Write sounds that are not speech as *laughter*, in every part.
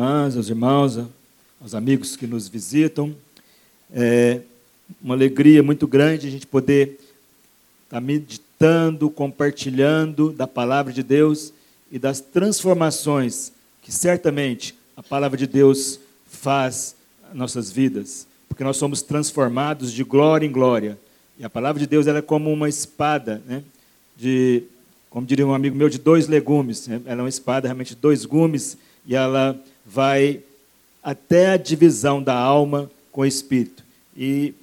irmãs, aos irmãos, aos amigos que nos visitam. É uma alegria muito grande a gente poder estar meditando, compartilhando da palavra de Deus e das transformações que certamente a palavra de Deus faz nas nossas vidas, porque nós somos transformados de glória em glória. E a palavra de Deus ela é como uma espada, né? de, como diria um amigo meu, de dois legumes. Né? Ela é uma espada realmente de dois gumes e ela vai até a divisão da alma com o espírito. E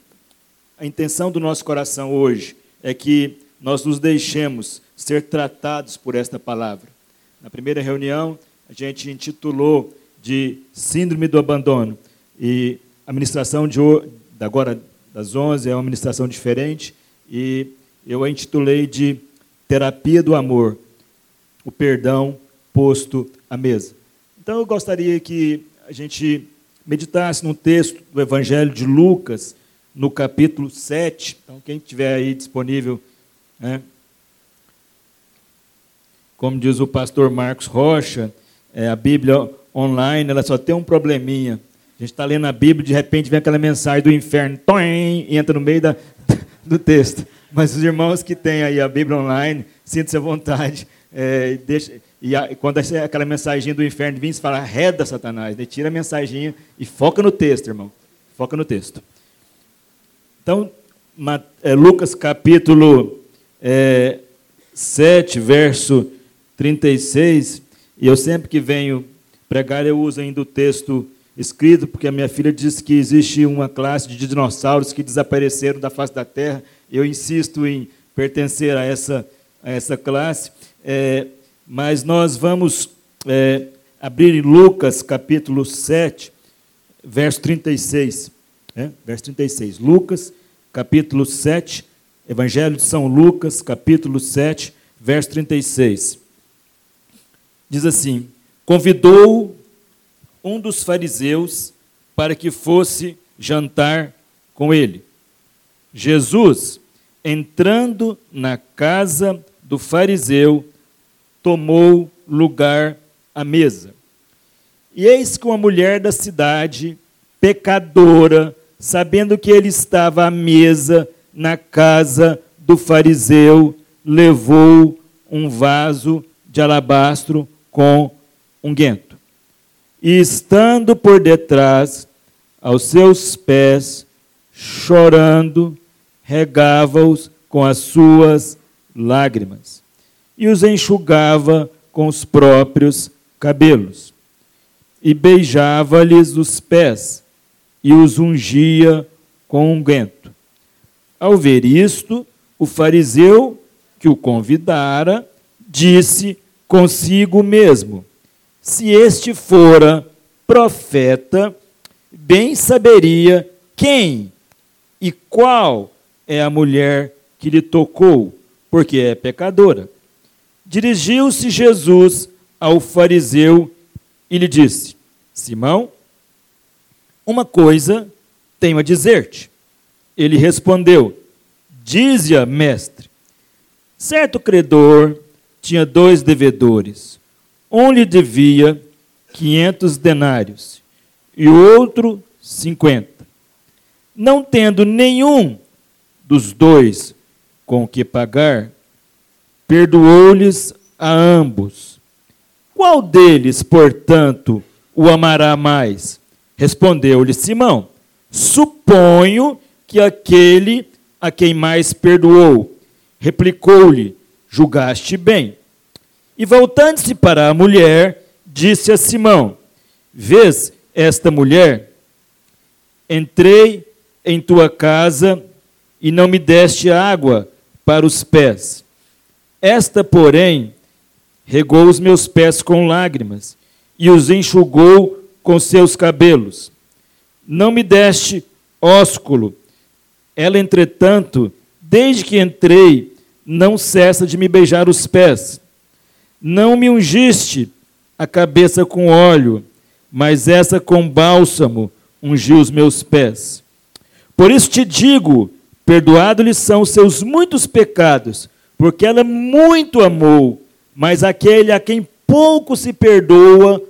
a intenção do nosso coração hoje é que nós nos deixemos ser tratados por esta palavra. Na primeira reunião, a gente intitulou de Síndrome do Abandono. E a ministração de agora das 11 é uma ministração diferente e eu a intitulei de Terapia do Amor, o perdão posto à mesa. Então eu gostaria que a gente meditasse no texto do Evangelho de Lucas, no capítulo 7. Então, quem tiver aí disponível, né? como diz o pastor Marcos Rocha, é, a Bíblia online ela só tem um probleminha. A gente está lendo a Bíblia, de repente vem aquela mensagem do inferno, toim, e entra no meio da, *laughs* do texto. Mas os irmãos que têm aí a Bíblia online, sintam-se à vontade. É, deixa, e, a, quando aquela mensagem do inferno vem, você fala, reda Satanás, né? tira a mensagem e foca no texto, irmão. Foca no texto. Então, é, Lucas capítulo é, 7, verso 36, e eu sempre que venho pregar, eu uso ainda o texto escrito, porque a minha filha diz que existe uma classe de dinossauros que desapareceram da face da terra. Eu insisto em pertencer a essa, a essa classe. É, mas nós vamos é, abrir em Lucas capítulo 7, verso 36. É, verso 36. Lucas capítulo 7, Evangelho de São Lucas, capítulo 7, verso 36. Diz assim: Convidou um dos fariseus para que fosse jantar com ele. Jesus, entrando na casa do fariseu, tomou lugar à mesa. E eis que uma mulher da cidade, pecadora, sabendo que ele estava à mesa na casa do fariseu, levou um vaso de alabastro com unguento. E estando por detrás, aos seus pés, chorando, regava-os com as suas lágrimas e os enxugava com os próprios cabelos. E beijava-lhes os pés e os ungia com unguento. Ao ver isto, o fariseu que o convidara disse consigo mesmo: Se este fora profeta, bem saberia quem e qual é a mulher que lhe tocou, porque é pecadora. Dirigiu-se Jesus ao fariseu e lhe disse: Simão, uma coisa tenho a dizer-te. Ele respondeu: Dize-a, mestre. Certo credor tinha dois devedores. Um lhe devia quinhentos denários e o outro cinquenta. Não tendo nenhum dos dois com que pagar, perdoou-lhes a ambos. Qual deles, portanto, o amará mais? Respondeu-lhe Simão: Suponho que aquele a quem mais perdoou. Replicou-lhe: Julgaste bem. E voltando-se para a mulher, disse a Simão: Vês esta mulher? Entrei em tua casa e não me deste água para os pés. Esta, porém, regou os meus pés com lágrimas e os enxugou com seus cabelos. Não me deste ósculo. Ela, entretanto, desde que entrei, não cessa de me beijar os pés. Não me ungiste a cabeça com óleo, mas essa com bálsamo ungiu os meus pés. Por isso te digo: perdoados-lhes são os seus muitos pecados, porque ela muito amou, mas aquele a quem pouco se perdoa,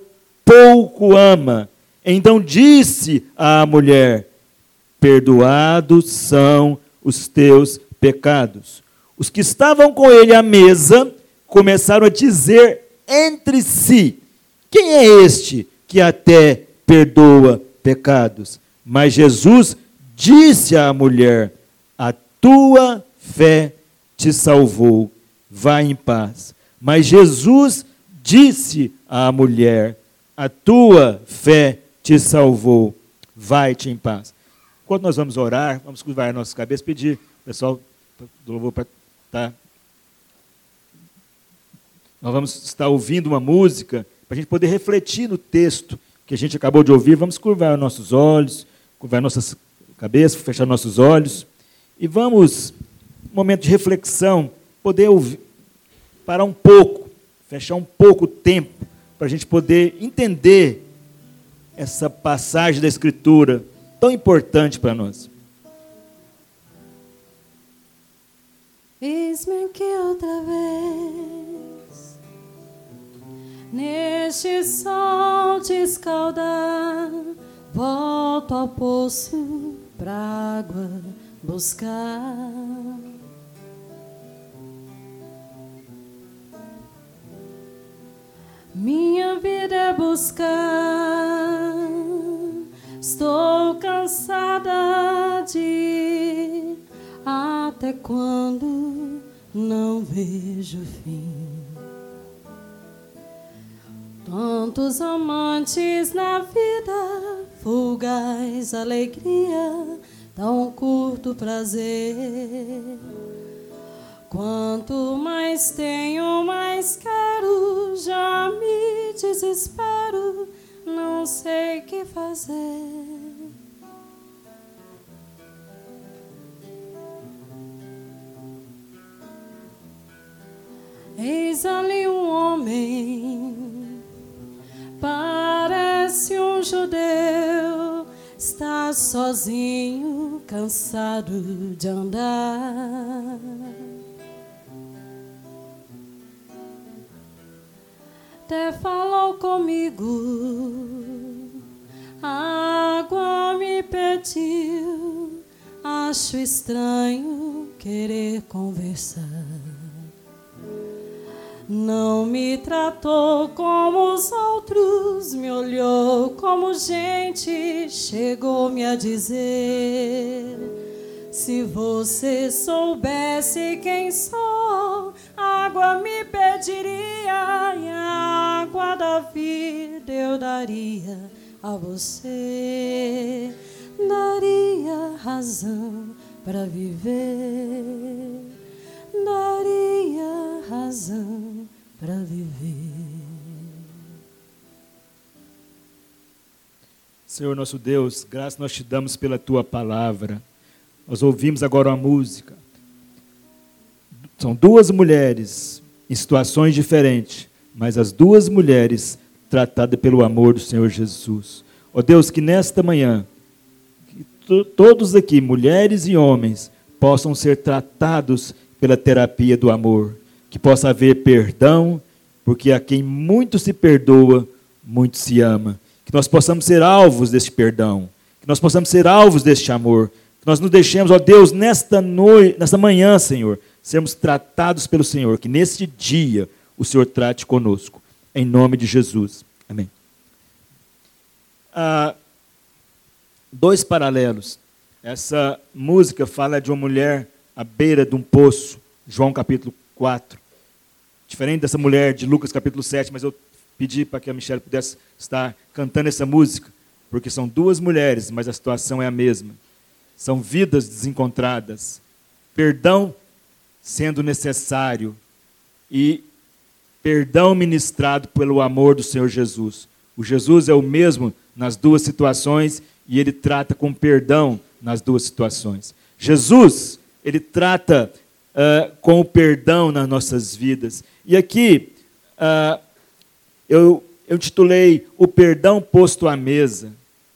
pouco ama. Então disse à mulher: Perdoados são os teus pecados. Os que estavam com ele à mesa começaram a dizer entre si: Quem é este que até perdoa pecados? Mas Jesus disse à mulher: A tua fé te salvou, vá em paz. Mas Jesus disse à mulher: A tua fé te salvou, vai-te em paz. Quando nós vamos orar, vamos curvar a nossa cabeça, pedir, pessoal do louvor para. Tá? Nós vamos estar ouvindo uma música para a gente poder refletir no texto que a gente acabou de ouvir. Vamos curvar nossos olhos, curvar nossas cabeças, fechar nossos olhos e vamos, momento de reflexão, poder ouvir, parar um pouco, fechar um pouco o tempo para a gente poder entender essa passagem da Escritura tão importante para nós. Eis-me aqui outra vez, neste sol te escaldar, volto ao poço pra água buscar. Minha vida é buscar. Estou cansada de até quando não vejo fim. Tantos amantes na vida, fugaz alegria, tão curto prazer. Quanto mais tenho, mais quero, já me desespero, não sei que fazer. Eis ali um homem, parece um judeu, está sozinho, cansado de andar. até falou comigo. água me pediu, acho estranho querer conversar. Não me tratou como os outros, me olhou como gente, chegou-me a dizer: Se você soubesse quem sou, água me pediria, e a água da vida eu daria a você, daria razão para viver, daria razão para viver. Senhor nosso Deus, graças nós te damos pela tua palavra. Nós ouvimos agora uma música. São duas mulheres em situações diferentes, mas as duas mulheres tratadas pelo amor do Senhor Jesus. Ó oh Deus, que nesta manhã, que todos aqui, mulheres e homens, possam ser tratados pela terapia do amor, que possa haver perdão, porque a quem muito se perdoa, muito se ama. Que nós possamos ser alvos deste perdão, que nós possamos ser alvos deste amor, que nós nos deixemos, ó Deus, nesta noite, nesta manhã, Senhor, sermos tratados pelo Senhor, que neste dia o Senhor trate conosco. Em nome de Jesus. Amém. Ah, dois paralelos. Essa música fala de uma mulher à beira de um poço, João capítulo 4. Diferente dessa mulher de Lucas capítulo 7, mas eu pedi para que a Michelle pudesse estar cantando essa música, porque são duas mulheres, mas a situação é a mesma. São vidas desencontradas. Perdão sendo necessário e perdão ministrado pelo amor do Senhor Jesus. O Jesus é o mesmo nas duas situações e ele trata com perdão nas duas situações. Jesus, ele trata uh, com o perdão nas nossas vidas. E aqui, uh, eu, eu titulei O Perdão Posto à Mesa,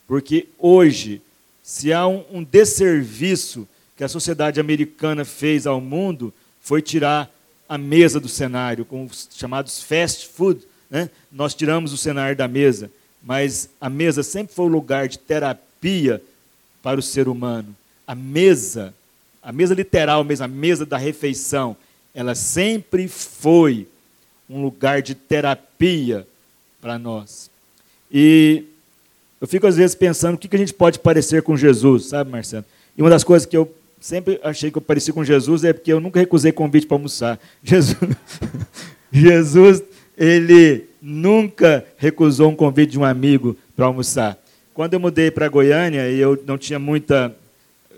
porque hoje, se há um, um desserviço que a sociedade americana fez ao mundo, foi tirar a mesa do cenário, com os chamados fast food. Né? Nós tiramos o cenário da mesa. mas a mesa sempre foi um lugar de terapia para o ser humano. A mesa, a mesa literal mesmo, a mesa da refeição, ela sempre foi um lugar de terapia para nós. E eu fico às vezes pensando o que a gente pode parecer com Jesus, sabe, Marcelo? E uma das coisas que eu sempre achei que eu parecia com Jesus é porque eu nunca recusei convite para almoçar. *laughs* Jesus, Jesus, ele nunca recusou um convite de um amigo para almoçar. Quando eu mudei para Goiânia e eu não tinha muita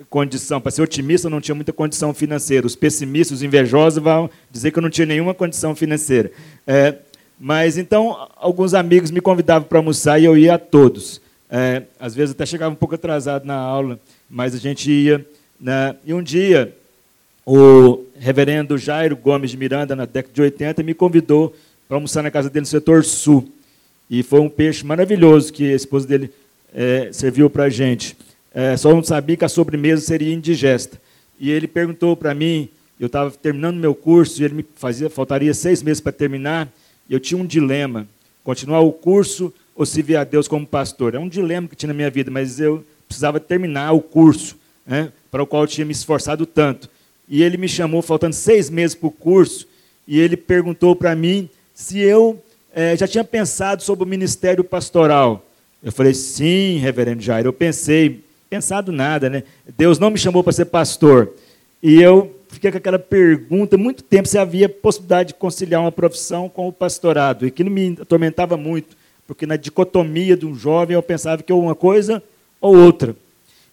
condição, para ser otimista, eu não tinha muita condição financeira. Os pessimistas, os invejosos vão dizer que eu não tinha nenhuma condição financeira. É, mas então, alguns amigos me convidavam para almoçar e eu ia a todos. É, às vezes até chegava um pouco atrasado na aula, mas a gente ia. Né? E um dia, o reverendo Jairo Gomes de Miranda, na década de 80, me convidou para almoçar na casa dele no setor sul. E foi um peixe maravilhoso que a esposa dele é, serviu para a gente. É, só não sabia que a sobremesa seria indigesta. E ele perguntou para mim, eu estava terminando meu curso, e ele me fazia, faltaria seis meses para terminar, e eu tinha um dilema, continuar o curso ou servir a Deus como pastor. É um dilema que tinha na minha vida, mas eu precisava terminar o curso, né, para o qual eu tinha me esforçado tanto. E ele me chamou, faltando seis meses para o curso, e ele perguntou para mim se eu é, já tinha pensado sobre o ministério pastoral. Eu falei, sim, reverendo Jair, eu pensei, pensado nada, né? Deus não me chamou para ser pastor. E eu fiquei com aquela pergunta, muito tempo se havia possibilidade de conciliar uma profissão com o pastorado, e não me atormentava muito, porque na dicotomia de um jovem eu pensava que uma coisa ou outra.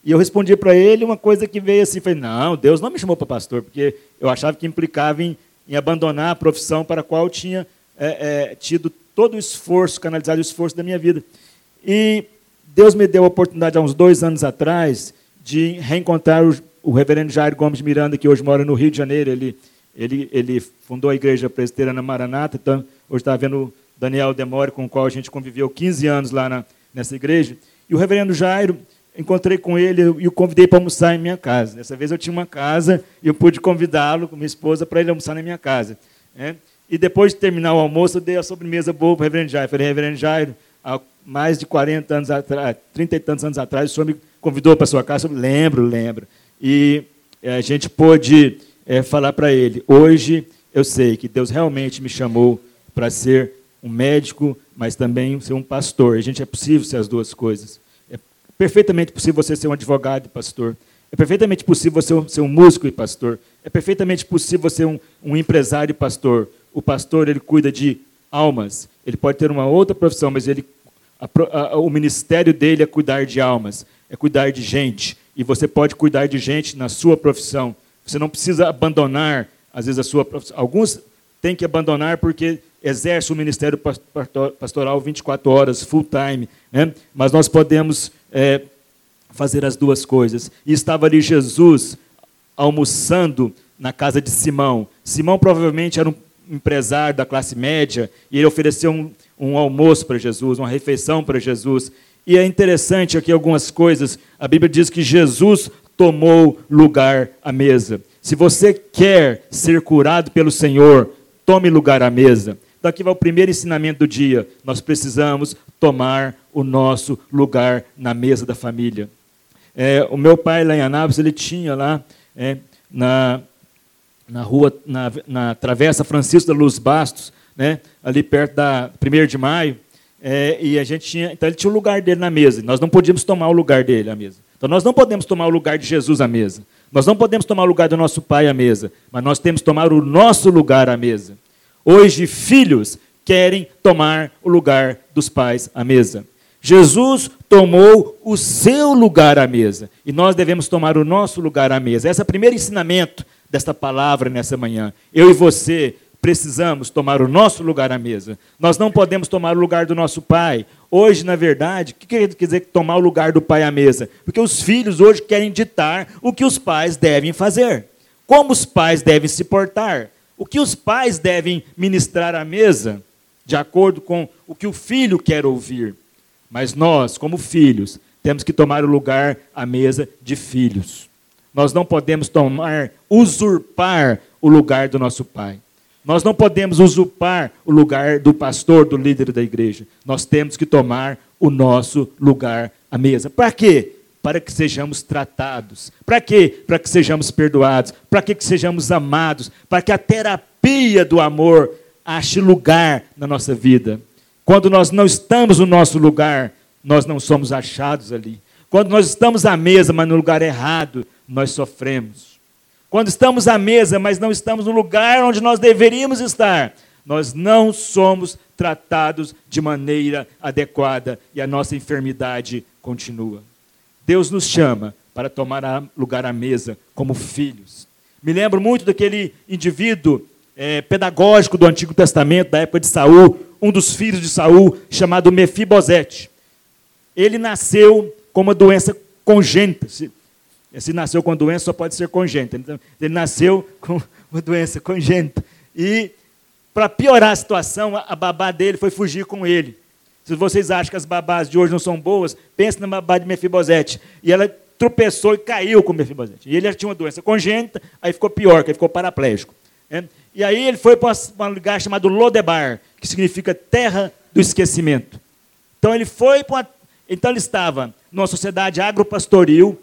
E eu respondi para ele uma coisa que veio assim, falei, não, Deus não me chamou para pastor, porque eu achava que implicava em, em abandonar a profissão para a qual eu tinha é, é, tido todo o esforço, canalizado o esforço da minha vida. E Deus me deu a oportunidade, há uns dois anos atrás, de reencontrar o, o reverendo Jair Gomes Miranda, que hoje mora no Rio de Janeiro. Ele, ele, ele fundou a igreja presbiteriana Maranata, então hoje está vendo Daniel Demore, com o qual a gente conviveu 15 anos lá na, nessa igreja. E o reverendo Jairo, encontrei com ele e o convidei para almoçar em minha casa. Dessa vez eu tinha uma casa e eu pude convidá-lo com minha esposa para ele almoçar na minha casa. Né? E depois de terminar o almoço, eu dei a sobremesa boa para o reverendo Jairo. Falei, reverendo Jairo, mais de 40 anos atrás, 30 e tantos anos atrás, o senhor me convidou para sua casa. Eu lembro, lembro. E é, a gente pôde é, falar para ele, hoje eu sei que Deus realmente me chamou para ser um médico, mas também ser um pastor. A gente é possível ser as duas coisas. É perfeitamente possível você ser um advogado e pastor. É perfeitamente possível você ser um músico e pastor. É perfeitamente possível você ser um, um empresário e pastor o pastor ele cuida de almas. Ele pode ter uma outra profissão, mas ele, a, a, o ministério dele é cuidar de almas, é cuidar de gente. E você pode cuidar de gente na sua profissão. Você não precisa abandonar, às vezes, a sua profissão. Alguns têm que abandonar porque exerce o ministério pastoral 24 horas, full time. Né? Mas nós podemos é, fazer as duas coisas. E estava ali Jesus almoçando na casa de Simão. Simão provavelmente era um empresário da classe média e ele ofereceu um, um almoço para Jesus, uma refeição para Jesus. E é interessante aqui algumas coisas. A Bíblia diz que Jesus tomou lugar à mesa. Se você quer ser curado pelo Senhor, tome lugar à mesa. Daqui vai o primeiro ensinamento do dia. Nós precisamos tomar o nosso lugar na mesa da família. É, o meu pai lá em Anápolis, ele tinha lá é, na, na rua, na, na Travessa Francisco da Luz Bastos, né, ali perto da 1 de maio, é, e a gente tinha, então ele tinha o lugar dele na mesa, nós não podíamos tomar o lugar dele à mesa. Então nós não podemos tomar o lugar de Jesus à mesa. Nós não podemos tomar o lugar do nosso pai à mesa, mas nós temos que tomar o nosso lugar à mesa. Hoje, filhos querem tomar o lugar dos pais à mesa. Jesus tomou o seu lugar à mesa e nós devemos tomar o nosso lugar à mesa. Esse é o primeiro ensinamento desta palavra nessa manhã. Eu e você precisamos tomar o nosso lugar à mesa. Nós não podemos tomar o lugar do nosso pai. Hoje, na verdade, o que quer dizer tomar o lugar do pai à mesa? Porque os filhos hoje querem ditar o que os pais devem fazer. Como os pais devem se portar. O que os pais devem ministrar à mesa, de acordo com o que o filho quer ouvir. Mas nós, como filhos, temos que tomar o lugar à mesa de filhos. Nós não podemos tomar, usurpar o lugar do nosso pai. Nós não podemos usurpar o lugar do pastor, do líder da igreja. Nós temos que tomar o nosso lugar à mesa. Para quê? Para que sejamos tratados. Para quê? Para que sejamos perdoados. Para que, que sejamos amados. Para que a terapia do amor ache lugar na nossa vida. Quando nós não estamos no nosso lugar, nós não somos achados ali. Quando nós estamos à mesa, mas no lugar errado, nós sofremos. Quando estamos à mesa, mas não estamos no lugar onde nós deveríamos estar, nós não somos tratados de maneira adequada e a nossa enfermidade continua. Deus nos chama para tomar lugar à mesa como filhos. Me lembro muito daquele indivíduo é, pedagógico do Antigo Testamento, da época de Saul, um dos filhos de Saul, chamado Mefibosete. Ele nasceu com uma doença congênita. Se, se nasceu com doença, só pode ser congênita. Então, ele nasceu com uma doença congênita. E, para piorar a situação, a babá dele foi fugir com ele. Se vocês acham que as babás de hoje não são boas, pense na babá de Mefibosete. E ela tropeçou e caiu com Mefibosete. E ele tinha uma doença congênita, aí ficou pior, que ele ficou paraplégico. É? E aí ele foi para um lugar chamado Lodebar, que significa terra do esquecimento. Então ele foi para uma... Então ele estava numa sociedade agropastoril,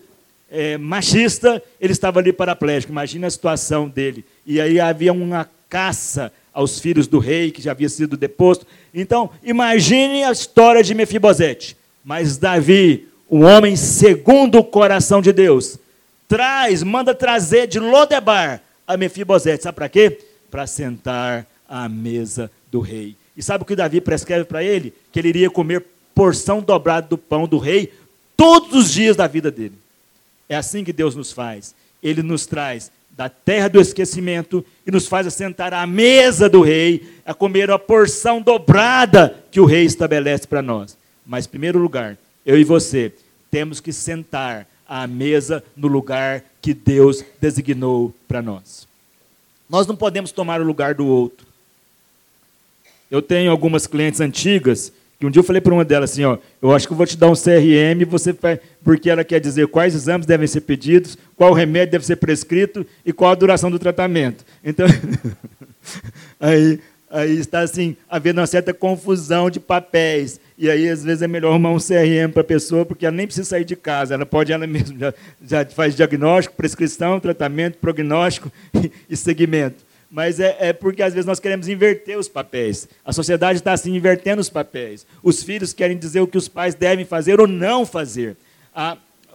é, machista, ele estava ali paraplégico. Imagina a situação dele. E aí havia uma caça aos filhos do rei, que já havia sido deposto. Então, imagine a história de Mefibosete. Mas Davi, um homem segundo o coração de Deus, traz, manda trazer de Lodebar a Mefibosete. Sabe para quê? para sentar à mesa do rei. E sabe o que Davi prescreve para ele? Que ele iria comer porção dobrada do pão do rei todos os dias da vida dele. É assim que Deus nos faz. Ele nos traz da terra do esquecimento e nos faz assentar à mesa do rei, a comer a porção dobrada que o rei estabelece para nós. Mas, em primeiro lugar, eu e você temos que sentar à mesa no lugar que Deus designou para nós. Nós não podemos tomar o lugar do outro. Eu tenho algumas clientes antigas que um dia eu falei para uma delas assim, ó, eu acho que eu vou te dar um CRM, você vai, porque ela quer dizer quais exames devem ser pedidos, qual remédio deve ser prescrito e qual a duração do tratamento. Então, *laughs* aí, aí está assim, havendo uma certa confusão de papéis. E aí, às vezes, é melhor arrumar um CRM para a pessoa, porque ela nem precisa sair de casa. Ela pode, ela mesma, já, já faz diagnóstico, prescrição, tratamento, prognóstico *laughs* e, e segmento. Mas é, é, porque, às vezes, nós queremos inverter os papéis. A sociedade está, assim, invertendo os papéis. Os filhos querem dizer o que os pais devem fazer ou não fazer.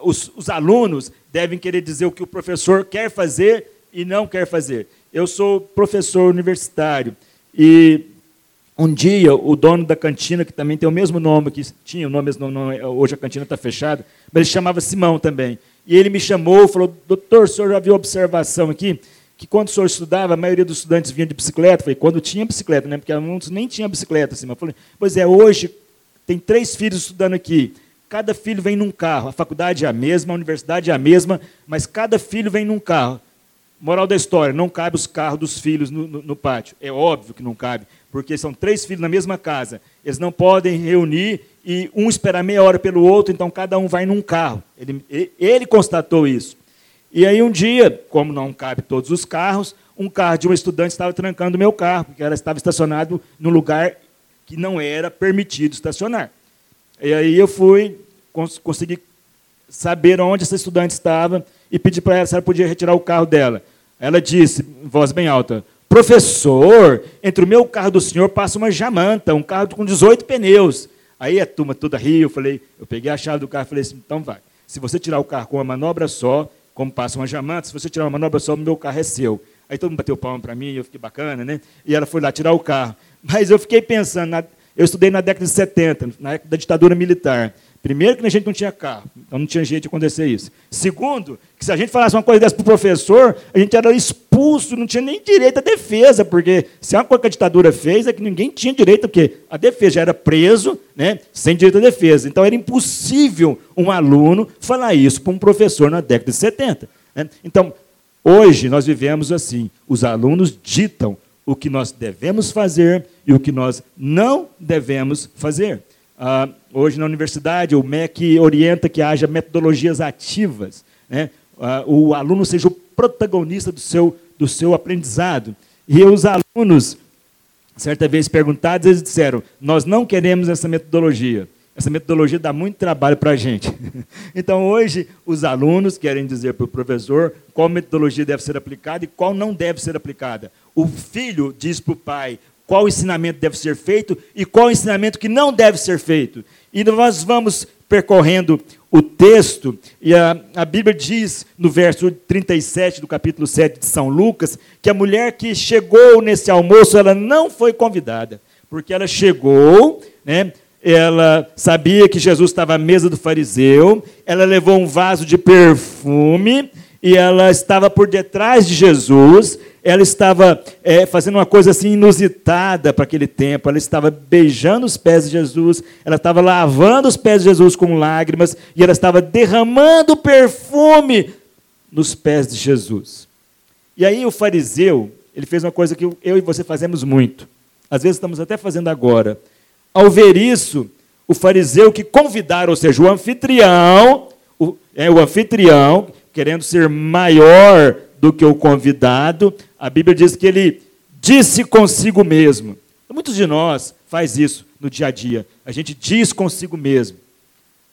Os, os alunos devem querer dizer o que o professor quer fazer e não quer fazer. Eu sou professor universitário e um dia, o dono da cantina, que também tem o mesmo nome, que tinha o nome, hoje a cantina está fechada, mas ele chamava Simão também. E ele me chamou falou: Doutor, o senhor já viu observação aqui? Que quando o senhor estudava, a maioria dos estudantes vinha de bicicleta. Falei: Quando tinha bicicleta, né? porque alunos nem tinha bicicleta. Assim. Eu falei: Pois é, hoje tem três filhos estudando aqui. Cada filho vem num carro. A faculdade é a mesma, a universidade é a mesma, mas cada filho vem num carro. Moral da história: não cabe os carros dos filhos no, no, no pátio. É óbvio que não cabe porque são três filhos na mesma casa. Eles não podem reunir e um esperar meia hora pelo outro, então cada um vai num carro. Ele, ele constatou isso. E aí um dia, como não cabe todos os carros, um carro de um estudante estava trancando o meu carro, porque ela estava estacionado num lugar que não era permitido estacionar. E aí eu fui, cons consegui saber onde essa estudante estava e pedi para ela se ela podia retirar o carro dela. Ela disse, em voz bem alta, Professor, entre o meu carro do senhor passa uma jamanta, um carro com 18 pneus. Aí a turma toda riu, eu falei, eu peguei a chave do carro e falei assim, então vai. Se você tirar o carro com uma manobra só, como passa uma jamanta, se você tirar uma manobra só, o meu carro é seu. Aí todo mundo bateu palma para mim, eu fiquei bacana, né? E ela foi lá tirar o carro. Mas eu fiquei pensando, na, eu estudei na década de 70, na época da ditadura militar. Primeiro, que a gente não tinha carro, então não tinha jeito de acontecer isso. Segundo, que se a gente falasse uma coisa dessa para o professor, a gente era expulso, não tinha nem direito à defesa, porque se é uma coisa que a ditadura fez, é que ninguém tinha direito, porque a defesa já era preso, né, sem direito à defesa. Então era impossível um aluno falar isso para um professor na década de 70. Né? Então, hoje nós vivemos assim: os alunos ditam o que nós devemos fazer e o que nós não devemos fazer. Ah, hoje na universidade, o MEC orienta que haja metodologias ativas, né? ah, o aluno seja o protagonista do seu, do seu aprendizado. E os alunos, certa vez perguntados, eles disseram: Nós não queremos essa metodologia. Essa metodologia dá muito trabalho para a gente. *laughs* Então, hoje, os alunos querem dizer para o professor qual metodologia deve ser aplicada e qual não deve ser aplicada. O filho diz para o pai qual ensinamento deve ser feito e qual ensinamento que não deve ser feito. E nós vamos percorrendo o texto, e a, a Bíblia diz no verso 37 do capítulo 7 de São Lucas, que a mulher que chegou nesse almoço, ela não foi convidada, porque ela chegou, né, ela sabia que Jesus estava à mesa do fariseu, ela levou um vaso de perfume, e ela estava por detrás de Jesus, ela estava é, fazendo uma coisa assim inusitada para aquele tempo. Ela estava beijando os pés de Jesus, ela estava lavando os pés de Jesus com lágrimas e ela estava derramando perfume nos pés de Jesus. E aí o fariseu, ele fez uma coisa que eu e você fazemos muito. Às vezes estamos até fazendo agora. Ao ver isso, o fariseu que convidaram, ou seja, o anfitrião, o, é o anfitrião, querendo ser maior do que o convidado, a Bíblia diz que ele disse consigo mesmo. Muitos de nós faz isso no dia a dia. A gente diz consigo mesmo.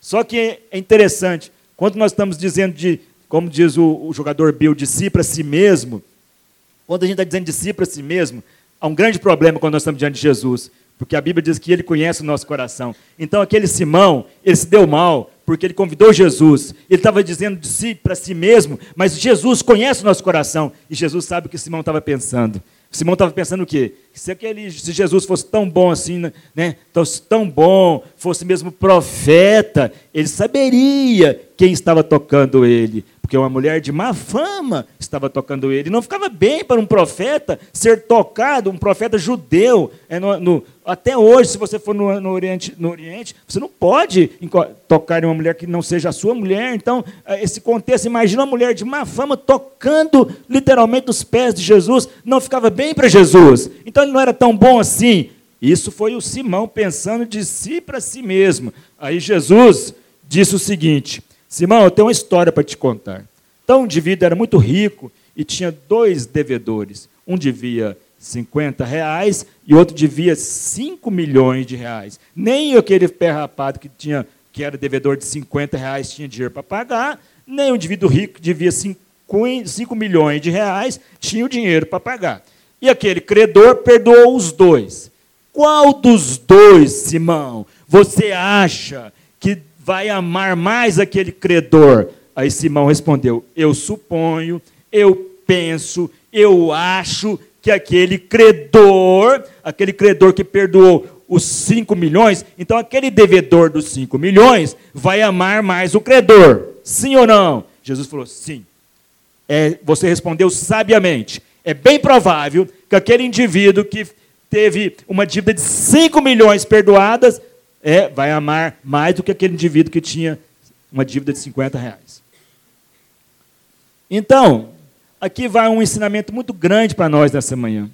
Só que é interessante, quando nós estamos dizendo de, como diz o, o jogador Bill, de si para si mesmo, quando a gente está dizendo de si para si mesmo, há um grande problema quando nós estamos diante de Jesus. Porque a Bíblia diz que ele conhece o nosso coração. Então aquele Simão, ele se deu mal, porque ele convidou Jesus. Ele estava dizendo de si para si mesmo, mas Jesus conhece o nosso coração e Jesus sabe o que Simão estava pensando. Simão estava pensando o quê? Se, aquele, se Jesus fosse tão bom assim, né, né fosse tão bom, fosse mesmo profeta, ele saberia quem estava tocando ele porque uma mulher de má fama estava tocando ele. Não ficava bem para um profeta ser tocado, um profeta judeu. É no, no, até hoje, se você for no, no, Oriente, no Oriente, você não pode tocar em uma mulher que não seja a sua mulher. Então, eh, esse contexto, imagina uma mulher de má fama tocando literalmente os pés de Jesus. Não ficava bem para Jesus. Então, ele não era tão bom assim. Isso foi o Simão pensando de si para si mesmo. Aí Jesus disse o seguinte: Simão, eu tenho uma história para te contar. Então, um indivíduo era muito rico e tinha dois devedores. Um devia 50 reais e outro devia 5 milhões de reais. Nem aquele pé rapado que, tinha, que era devedor de 50 reais tinha dinheiro para pagar, nem o indivíduo rico que devia 5, 5 milhões de reais tinha o dinheiro para pagar. E aquele credor perdoou os dois. Qual dos dois, Simão, você acha que vai amar mais aquele credor? Aí Simão respondeu: Eu suponho, eu penso, eu acho que aquele credor, aquele credor que perdoou os 5 milhões, então aquele devedor dos 5 milhões vai amar mais o credor. Sim ou não? Jesus falou: Sim. É, você respondeu sabiamente. É bem provável que aquele indivíduo que teve uma dívida de 5 milhões perdoadas é, vai amar mais do que aquele indivíduo que tinha uma dívida de 50 reais. Então, aqui vai um ensinamento muito grande para nós nessa manhã.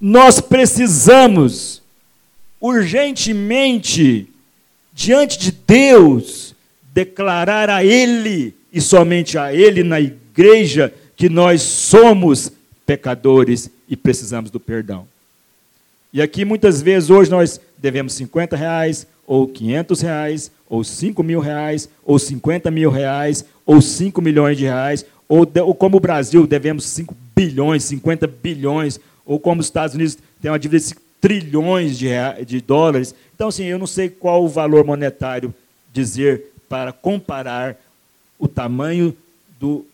Nós precisamos urgentemente, diante de Deus, declarar a Ele e somente a Ele na igreja que nós somos pecadores e precisamos do perdão. E aqui muitas vezes hoje nós devemos 50 reais, ou 500 reais, ou 5 mil reais, ou 50 mil reais, ou 5 milhões de reais, ou, de, ou como o Brasil devemos 5 bilhões, 50 bilhões, ou como os Estados Unidos têm uma dívida de trilhões de, de dólares. Então, assim, eu não sei qual o valor monetário dizer para comparar o tamanho do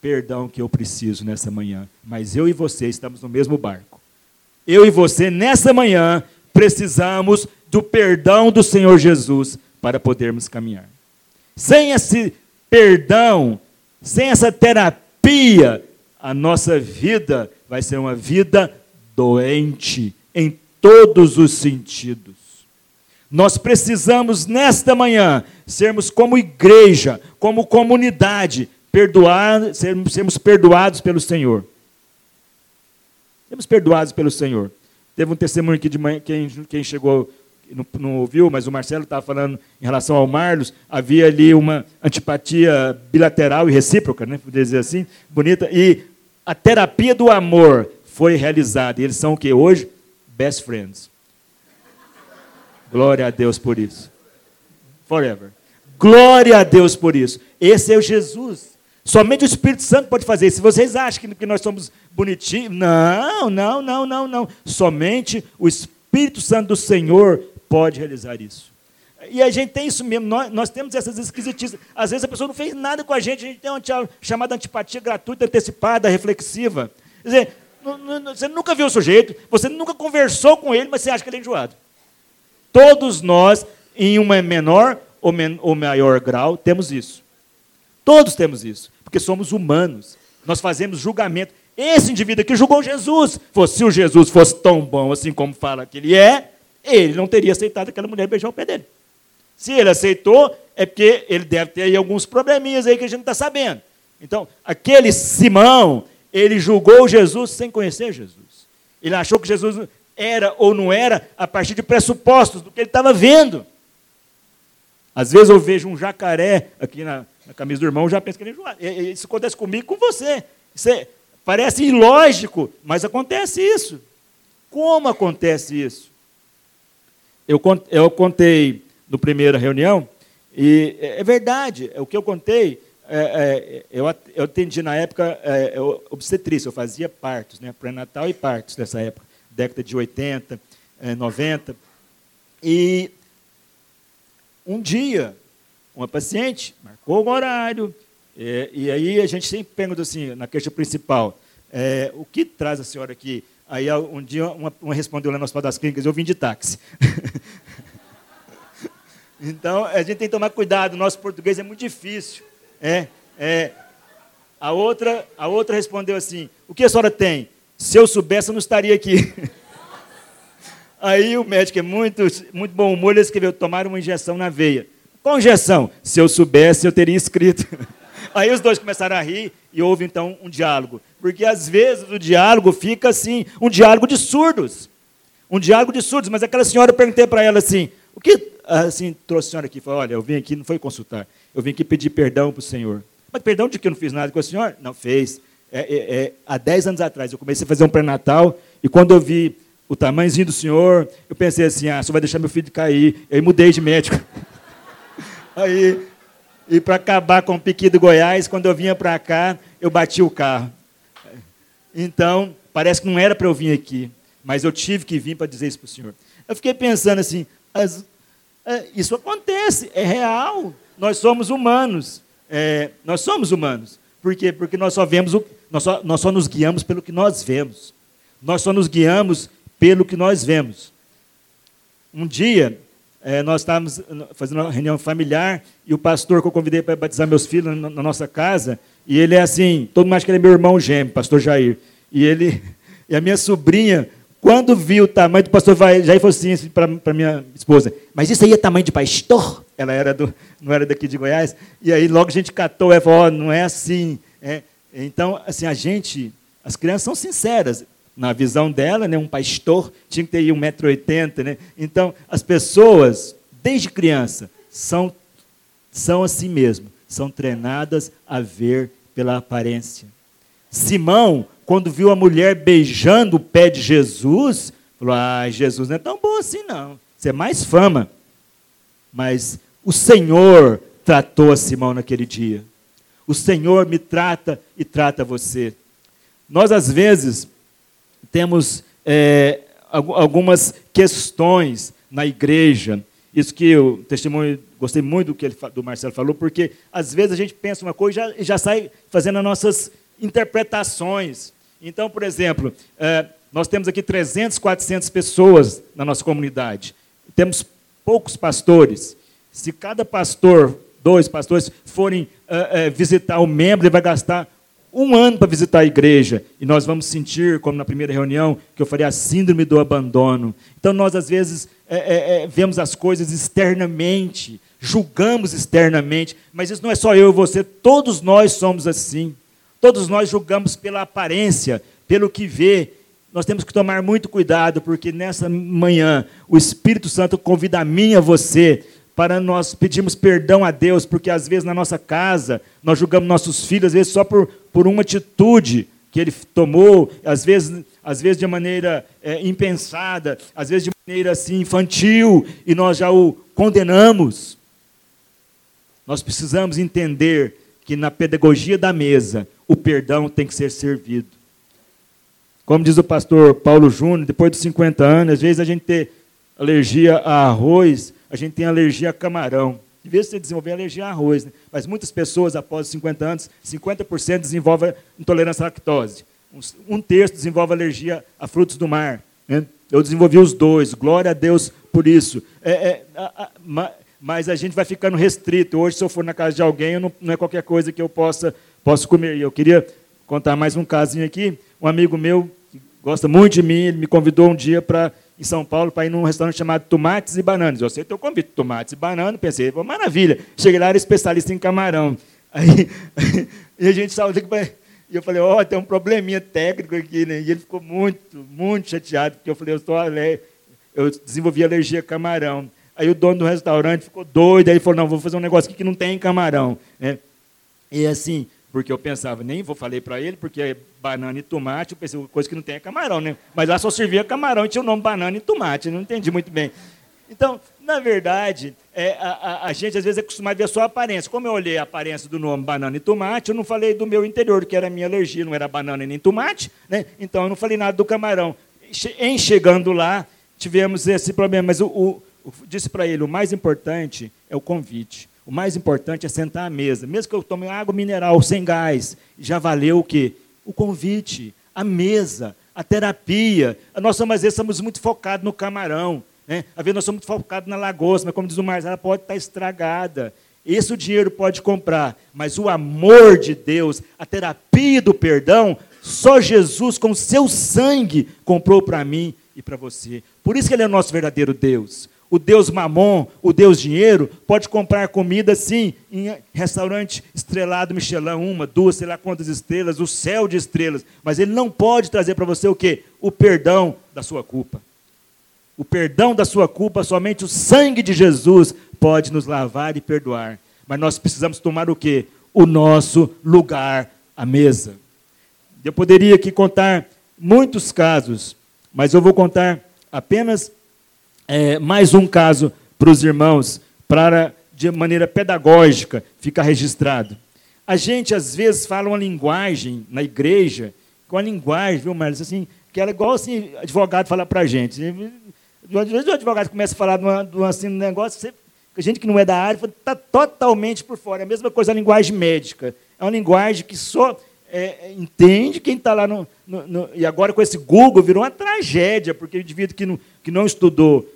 perdão que eu preciso nessa manhã. Mas eu e você estamos no mesmo barco. Eu e você, nessa manhã, precisamos do perdão do Senhor Jesus para podermos caminhar. Sem esse perdão, sem essa terapia, a nossa vida vai ser uma vida doente em todos os sentidos. Nós precisamos, nesta manhã, sermos como igreja, como comunidade, perdoar, sermos, sermos perdoados pelo Senhor. Sermos perdoados pelo Senhor. Teve um testemunho aqui de manhã, quem, quem chegou não, não ouviu, mas o Marcelo estava falando em relação ao Marlos, havia ali uma antipatia bilateral e recíproca, né, poderia dizer assim, bonita, e a terapia do amor foi realizada. E eles são o que hoje? Best friends. Glória a Deus por isso. forever. Glória a Deus por isso. Esse é o Jesus. Somente o Espírito Santo pode fazer isso. Se vocês acham que, nós somos bonitinhos, não, não, não, não, não. Somente o Espírito Santo do Senhor pode realizar isso. E a gente tem isso mesmo, nós, nós temos essas esquisitices. Às vezes a pessoa não fez nada com a gente, a gente tem uma chamada antipatia gratuita, antecipada, reflexiva. Quer dizer, você nunca viu o sujeito, você nunca conversou com ele, mas você acha que ele é enjoado. Todos nós, em um menor ou, men ou maior grau, temos isso. Todos temos isso, porque somos humanos. Nós fazemos julgamento. Esse indivíduo que julgou Jesus, se o Jesus fosse tão bom assim como fala que ele é, ele não teria aceitado aquela mulher beijar o pé dele. Se ele aceitou, é porque ele deve ter aí alguns probleminhas aí que a gente não está sabendo. Então, aquele Simão, ele julgou Jesus sem conhecer Jesus. Ele achou que Jesus era ou não era a partir de pressupostos do que ele estava vendo. Às vezes eu vejo um jacaré aqui na, na camisa do irmão, já penso que ele é enjoado. Isso acontece comigo com você. Isso é, parece ilógico, mas acontece isso. Como acontece isso? Eu, eu contei no primeira reunião, e é, é verdade, é o que eu contei, é, é, eu, eu atendi na época é, obstetrícia, eu fazia partos, né, pré-natal e partos nessa época, década de 80, 90. É, e um dia, uma paciente marcou um horário, é, e aí a gente sempre pergunta assim, na queixa principal, é, o que traz a senhora aqui? Aí um dia uma, uma respondeu lá no Hospital das Clínicas, eu vim de táxi. *laughs* então a gente tem que tomar cuidado, nosso português é muito difícil. É, é. A, outra, a outra respondeu assim, o que a senhora tem? Se eu soubesse, eu não estaria aqui. *laughs* Aí o médico é muito, muito bom humor, ele escreveu, tomar uma injeção na veia. Qual injeção? Se eu soubesse, eu teria escrito. *laughs* Aí os dois começaram a rir e houve então um diálogo. Porque às vezes o diálogo fica assim, um diálogo de surdos. Um diálogo de surdos. Mas aquela senhora, eu perguntei para ela assim, o que assim, trouxe a senhora aqui? Falei, olha, eu vim aqui, não foi consultar, eu vim aqui pedir perdão para o senhor. Mas perdão de que eu não fiz nada com a senhora? Não, fez. É, é, é, há 10 anos atrás, eu comecei a fazer um pré-natal, e quando eu vi o tamanhozinho do senhor, eu pensei assim, ah, só vai deixar meu filho cair. Eu mudei de médico. *laughs* Aí, e para acabar com o piqui do Goiás, quando eu vinha para cá, eu bati o carro. Então, parece que não era para eu vir aqui, mas eu tive que vir para dizer isso para o senhor. Eu fiquei pensando assim, as, é, isso acontece, é real. Nós somos humanos. É, nós somos humanos. Por quê? Porque nós só vemos o, nós só, nós só nos guiamos pelo que nós vemos. Nós só nos guiamos pelo que nós vemos. Um dia, é, nós estávamos fazendo uma reunião familiar e o pastor que eu convidei para batizar meus filhos na, na, nossa casa, e ele é assim, todo mundo acha que ele é meu irmão gêmeo, pastor Jair. E ele, *laughs* e a minha sobrinha, quando viu o tamanho do pastor Jair, falou assim, assim para minha esposa, mas isso aí é tamanho de pastor? Ela era do, *laughs* não era daqui de Goiás. E aí logo a gente catou, ela falou, oh, não é assim. É. Então, assim, a gente, as crianças são sinceras na visão dela, né, um pastor tinha que ter 1,80m. Né? Então, as pessoas, desde criança, são, são assim mesmo, são treinadas a ver pela aparência. Simão, quando viu a mulher beijando o pé de Jesus, falou: Ah, Jesus não é tão bom assim, não. Isso é mais fama. Mas o Senhor tratou a Simão naquele dia. O Senhor me trata e trata você. Nós, às vezes, temos é, algumas questões na igreja. Isso que o testemunho, gostei muito do que ele, do Marcelo falou, porque às vezes a gente pensa uma coisa e já, já sai fazendo as nossas interpretações. Então, por exemplo, é, nós temos aqui 300, 400 pessoas na nossa comunidade. Temos poucos pastores. Se cada pastor, dois pastores, forem é, é, visitar o membro, ele vai gastar um ano para visitar a igreja e nós vamos sentir, como na primeira reunião, que eu falei a síndrome do abandono. Então nós às vezes é, é, é, vemos as coisas externamente, julgamos externamente, mas isso não é só eu e você, todos nós somos assim. Todos nós julgamos pela aparência, pelo que vê. Nós temos que tomar muito cuidado, porque nessa manhã o Espírito Santo convida a mim e a você para nós pedirmos perdão a Deus, porque às vezes na nossa casa nós julgamos nossos filhos, às vezes só por, por uma atitude que ele tomou, às vezes, às vezes de maneira é, impensada, às vezes de maneira assim infantil, e nós já o condenamos. Nós precisamos entender que na pedagogia da mesa, o perdão tem que ser servido. Como diz o pastor Paulo Júnior, depois dos 50 anos, às vezes a gente tem alergia a arroz, a gente tem alergia a camarão. De vez você desenvolver alergia a arroz, né? mas muitas pessoas, após 50 anos, 50% desenvolvem intolerância à lactose. Um terço desenvolve alergia a frutos do mar. Né? Eu desenvolvi os dois, glória a Deus por isso. É, é, a, a, mas a gente vai ficando restrito. Hoje, se eu for na casa de alguém, não, não, é qualquer coisa que eu possa, possa comer. E eu queria contar mais um casinho aqui. Um amigo meu, que gosta muito de mim, ele me convidou um dia para em São Paulo para ir num restaurante chamado Tomates e Bananas. Eu aceitei o convite, tomates e bananas, pensei, maravilha. Cheguei lá, era especialista em camarão. *laughs* Aí, *laughs* e a gente saiu daqui e eu falei, ó, oh, tem um probleminha técnico aqui, né? E ele ficou muito, muito chateado, porque eu falei, eu estou eu desenvolvi alergia a camarão. Aí o dono do restaurante ficou doido, aí falou, não, vou fazer um negócio aqui que não tem camarão. É. E assim, porque eu pensava, nem vou falei para ele, porque banana e tomate, eu pensei, coisa que não tem é camarão, né? Mas lá só servia camarão e tinha o nome banana e tomate, não entendi muito bem. Então, na verdade, é, a, a, a, gente às vezes é acostumado a ver só a aparência. Como eu olhei a aparência do nome banana e tomate, eu não falei do meu interior, que era a minha alergia, não era banana nem tomate, né? então eu não falei nada do camarão. Em chegando lá, tivemos esse problema, mas o, o, o disse para ele: o mais importante é o convite. O mais importante é sentar à mesa. Mesmo que eu tome água mineral sem gás, já valeu o quê? O convite, a mesa, a terapia. Nós, às vezes, estamos muito focados no camarão. Né? Às vezes, nós somos muito focados na lagosta, mas, como diz o Marcos, ela pode estar estragada. Esse o dinheiro pode comprar, mas o amor de Deus, a terapia do perdão, só Jesus, com seu sangue, comprou para mim e para você. Por isso que Ele é o nosso verdadeiro Deus. O Deus mamon, o Deus dinheiro, pode comprar comida, sim, em restaurante estrelado Michelin, uma, duas, sei lá quantas estrelas, o céu de estrelas. Mas Ele não pode trazer para você o quê? O perdão da sua culpa. O perdão da sua culpa, somente o sangue de Jesus pode nos lavar e perdoar. Mas nós precisamos tomar o quê? O nosso lugar à mesa. Eu poderia aqui contar muitos casos mas eu vou contar apenas é, mais um caso para os irmãos, para, de maneira pedagógica, ficar registrado. A gente, às vezes, fala uma linguagem na igreja, com a linguagem, viu, Marlos, assim, que era igual assim, advogado falar para a gente. Às vezes o advogado começa a falar de, uma, de um assim, um negócio, a gente que não é da área está totalmente por fora. É a mesma coisa a linguagem médica. É uma linguagem que só é, entende quem está lá no, no, no, E agora com esse Google virou uma tragédia, porque o indivíduo que não, que não estudou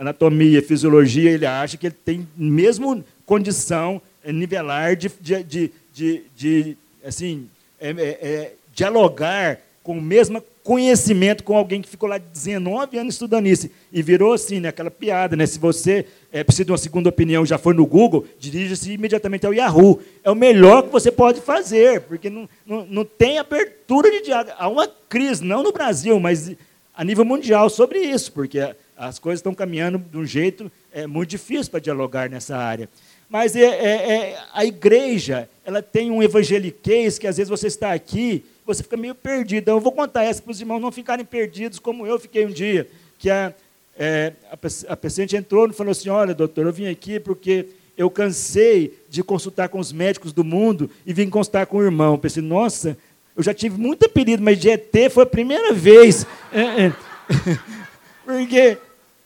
anatomia, fisiologia, ele acha que ele tem mesmo condição é, nivelar de, de, de, de, de assim, é, é, é dialogar com o mesmo conhecimento com alguém que ficou lá 19 anos estudando isso. E virou assim, né, aquela piada, né? Se você é, precisa de uma segunda opinião, já foi no Google, dirija-se imediatamente ao Yahoo. É o melhor que você pode fazer, porque não, não, não tem abertura de diálogo. Há uma crise, não no Brasil, mas a nível mundial sobre isso, porque as coisas estão caminhando de um jeito é, muito difícil para dialogar nessa área. Mas é, é, é, a igreja, ela tem um evangeliquez que às vezes você está aqui você fica meio perdido. Então, eu vou contar essa para os irmãos não ficarem perdidos como eu fiquei um dia. Que a, é, a, a paciente entrou e falou assim: Olha, doutor, eu vim aqui porque eu cansei de consultar com os médicos do mundo e vim consultar com o irmão. Eu pensei, nossa, eu já tive muito apelido, mas de ET foi a primeira vez. *laughs* É. *laughs* Porque,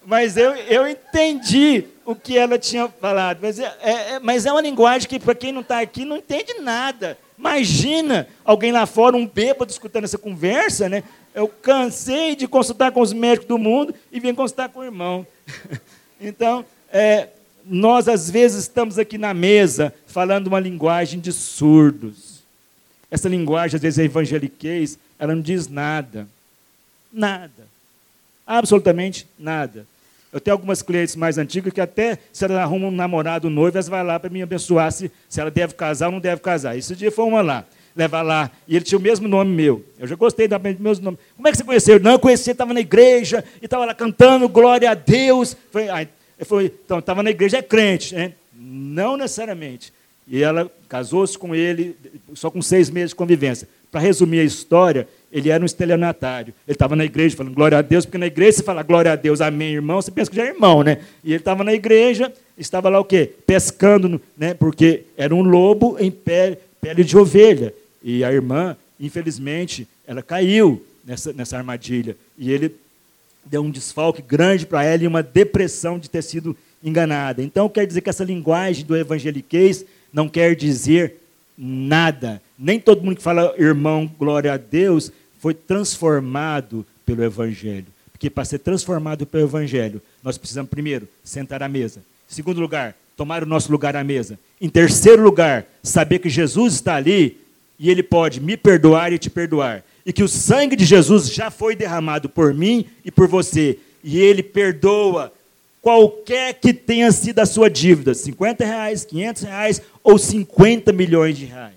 mas eu, eu entendi o que ela tinha falado. Mas é, é mas é uma linguagem que, para quem não está aqui, não entende nada. Imagina alguém lá fora, um bêbado, escutando essa conversa, né? Eu cansei de consultar com os médicos do mundo e vim consultar com o irmão. *laughs* então, é, nós às vezes estamos aqui na mesa falando uma linguagem de surdos. Essa linguagem, às vezes, é evangeliquez, ela não diz nada. Nada. Absolutamente nada. Eu tenho algumas clientes mais antigas que até se ela arruma um namorado noivo, elas vão lá para me abençoar se, se ela deve casar ou não deve casar. Esse dia foi uma lá, levar lá, e ele tinha o mesmo nome meu. Eu já gostei do meus nomes. Como é que você conheceu? Não, eu conheci, estava na igreja, e estava lá cantando glória a Deus. Foi, foi, então, estava na igreja, é crente. Né? Não necessariamente. E ela casou-se com ele, só com seis meses de convivência. Para resumir a história, ele era um estelionatário. Ele estava na igreja falando glória a Deus, porque na igreja você fala glória a Deus, amém, irmão, você pensa que já é irmão, né? E ele estava na igreja, estava lá o quê? Pescando, né? porque era um lobo em pele, pele de ovelha. E a irmã, infelizmente, ela caiu nessa, nessa armadilha. E ele deu um desfalque grande para ela e uma depressão de ter sido enganada. Então, quer dizer que essa linguagem do evangeliquez não quer dizer nada. Nem todo mundo que fala irmão, glória a Deus, foi transformado pelo Evangelho. Porque para ser transformado pelo Evangelho, nós precisamos, primeiro, sentar à mesa. Em segundo lugar, tomar o nosso lugar à mesa. Em terceiro lugar, saber que Jesus está ali e Ele pode me perdoar e te perdoar. E que o sangue de Jesus já foi derramado por mim e por você. E Ele perdoa qualquer que tenha sido a sua dívida, 50 reais, 500 reais ou 50 milhões de reais.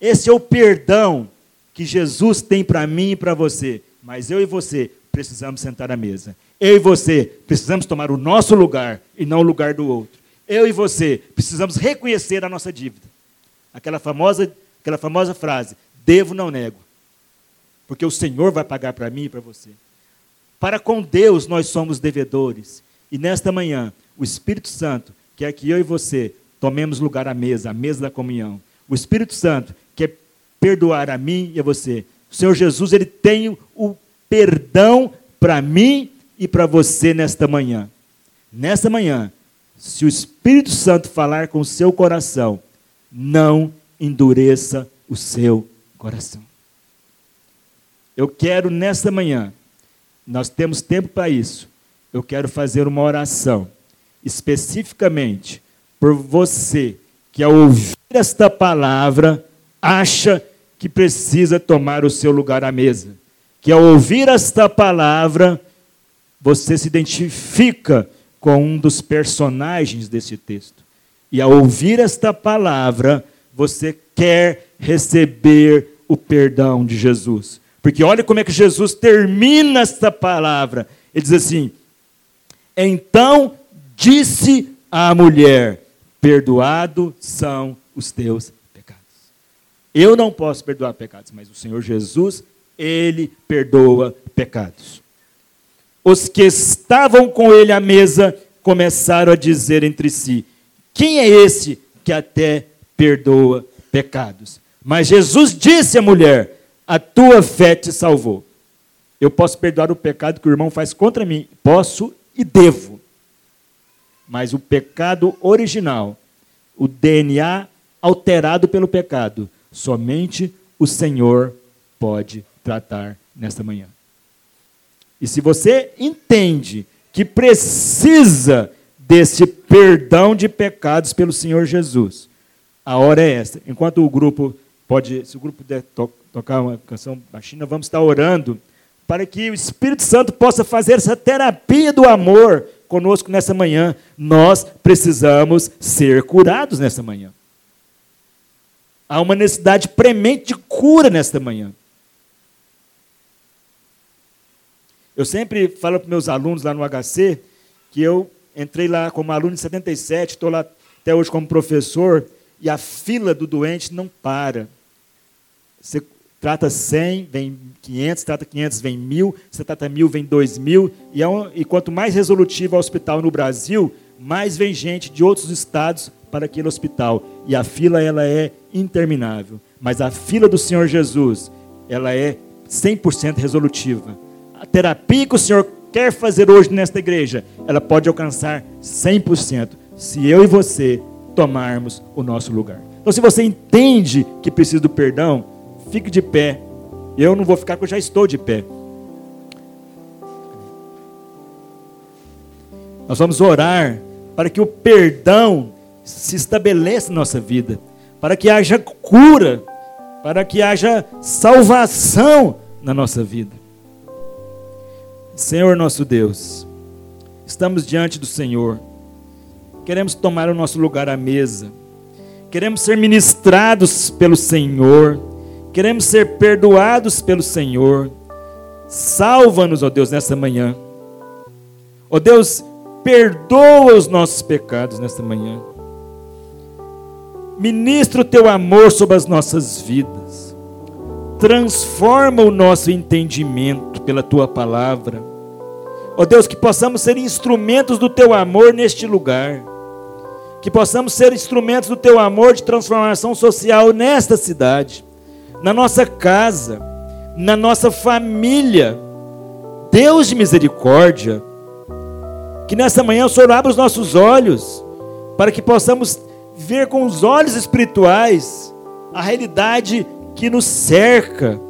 Esse é o perdão que Jesus tem para mim e para você. Mas eu e você precisamos sentar à mesa. Eu e você precisamos tomar o nosso lugar e não o lugar do outro. Eu e você precisamos reconhecer a nossa dívida. Aquela famosa, aquela famosa frase: devo, não nego. Porque o Senhor vai pagar para mim e para você. Para com Deus nós somos devedores. E nesta manhã, o Espírito Santo quer que eu e você tomemos lugar à mesa, à mesa da comunhão. O Espírito Santo perdoar a mim e a você. O Senhor Jesus, ele tem o perdão para mim e para você nesta manhã. Nesta manhã, se o Espírito Santo falar com o seu coração, não endureça o seu coração. Eu quero nesta manhã, nós temos tempo para isso, eu quero fazer uma oração, especificamente por você que ao ouvir esta palavra acha que precisa tomar o seu lugar à mesa. Que ao ouvir esta palavra, você se identifica com um dos personagens desse texto. E ao ouvir esta palavra, você quer receber o perdão de Jesus. Porque olha como é que Jesus termina esta palavra. Ele diz assim: então disse à mulher: Perdoado são os teus. Eu não posso perdoar pecados, mas o Senhor Jesus, ele perdoa pecados. Os que estavam com ele à mesa começaram a dizer entre si: Quem é esse que até perdoa pecados? Mas Jesus disse à mulher: A tua fé te salvou. Eu posso perdoar o pecado que o irmão faz contra mim. Posso e devo. Mas o pecado original, o DNA alterado pelo pecado, somente o Senhor pode tratar nesta manhã. E se você entende que precisa desse perdão de pecados pelo Senhor Jesus, a hora é essa. Enquanto o grupo pode, se o grupo puder to tocar uma canção baixinha, vamos estar orando para que o Espírito Santo possa fazer essa terapia do amor conosco nessa manhã. Nós precisamos ser curados nessa manhã. Há uma necessidade premente de cura nesta manhã. Eu sempre falo para meus alunos lá no HC que eu entrei lá como aluno em 77, estou lá até hoje como professor, e a fila do doente não para. Você trata 100, vem 500, trata 500, vem 1.000, você trata 1.000, vem 2.000. E, é um, e quanto mais resolutivo é o hospital no Brasil, mais vem gente de outros estados para aquele hospital. E a fila ela é interminável. Mas a fila do Senhor Jesus, ela é 100% resolutiva. A terapia que o Senhor quer fazer hoje nesta igreja, ela pode alcançar 100% se eu e você tomarmos o nosso lugar. Então, se você entende que precisa do perdão, Fique de pé. Eu não vou ficar porque eu já estou de pé. Nós vamos orar para que o perdão se estabeleça na nossa vida, para que haja cura, para que haja salvação na nossa vida. Senhor nosso Deus, estamos diante do Senhor, queremos tomar o nosso lugar à mesa, queremos ser ministrados pelo Senhor Queremos ser perdoados pelo Senhor. Salva-nos, ó Deus, nessa manhã. Ó Deus, perdoa os nossos pecados nesta manhã. Ministra o teu amor sobre as nossas vidas. Transforma o nosso entendimento pela tua palavra. Ó Deus, que possamos ser instrumentos do teu amor neste lugar. que possamos ser instrumentos do teu amor de transformação social nesta cidade, na nossa casa, na nossa família. Deus de misericórdia, que nessa manhã o Senhor abra os nossos olhos, para que possamos ver com os olhos espirituais a realidade que nos cerca,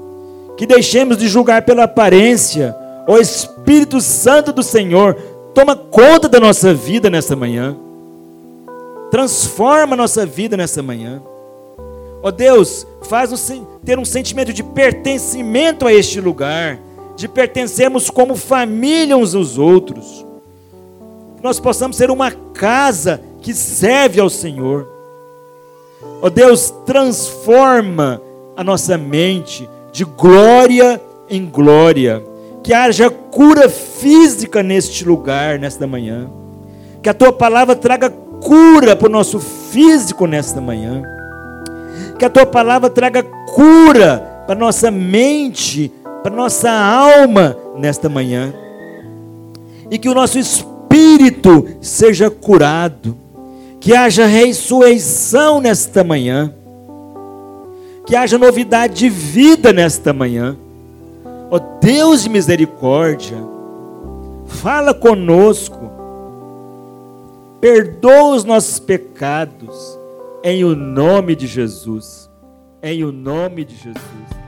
que deixemos de julgar pela aparência. O Espírito Santo do Senhor toma conta da nossa vida nessa manhã transforma a nossa vida nessa manhã. Ó oh Deus, faz-nos ter um sentimento de pertencimento a este lugar, de pertencermos como família uns aos outros. Nós possamos ser uma casa que serve ao Senhor. Ó oh Deus, transforma a nossa mente de glória em glória. Que haja cura física neste lugar, nesta manhã. Que a tua palavra traga cura para o nosso físico nesta manhã. Que a tua palavra traga cura para nossa mente, para nossa alma nesta manhã. E que o nosso espírito seja curado. Que haja ressurreição nesta manhã. Que haja novidade de vida nesta manhã. Ó oh, Deus de misericórdia, fala conosco perdoa os nossos pecados, em o nome de Jesus. Em o nome de Jesus.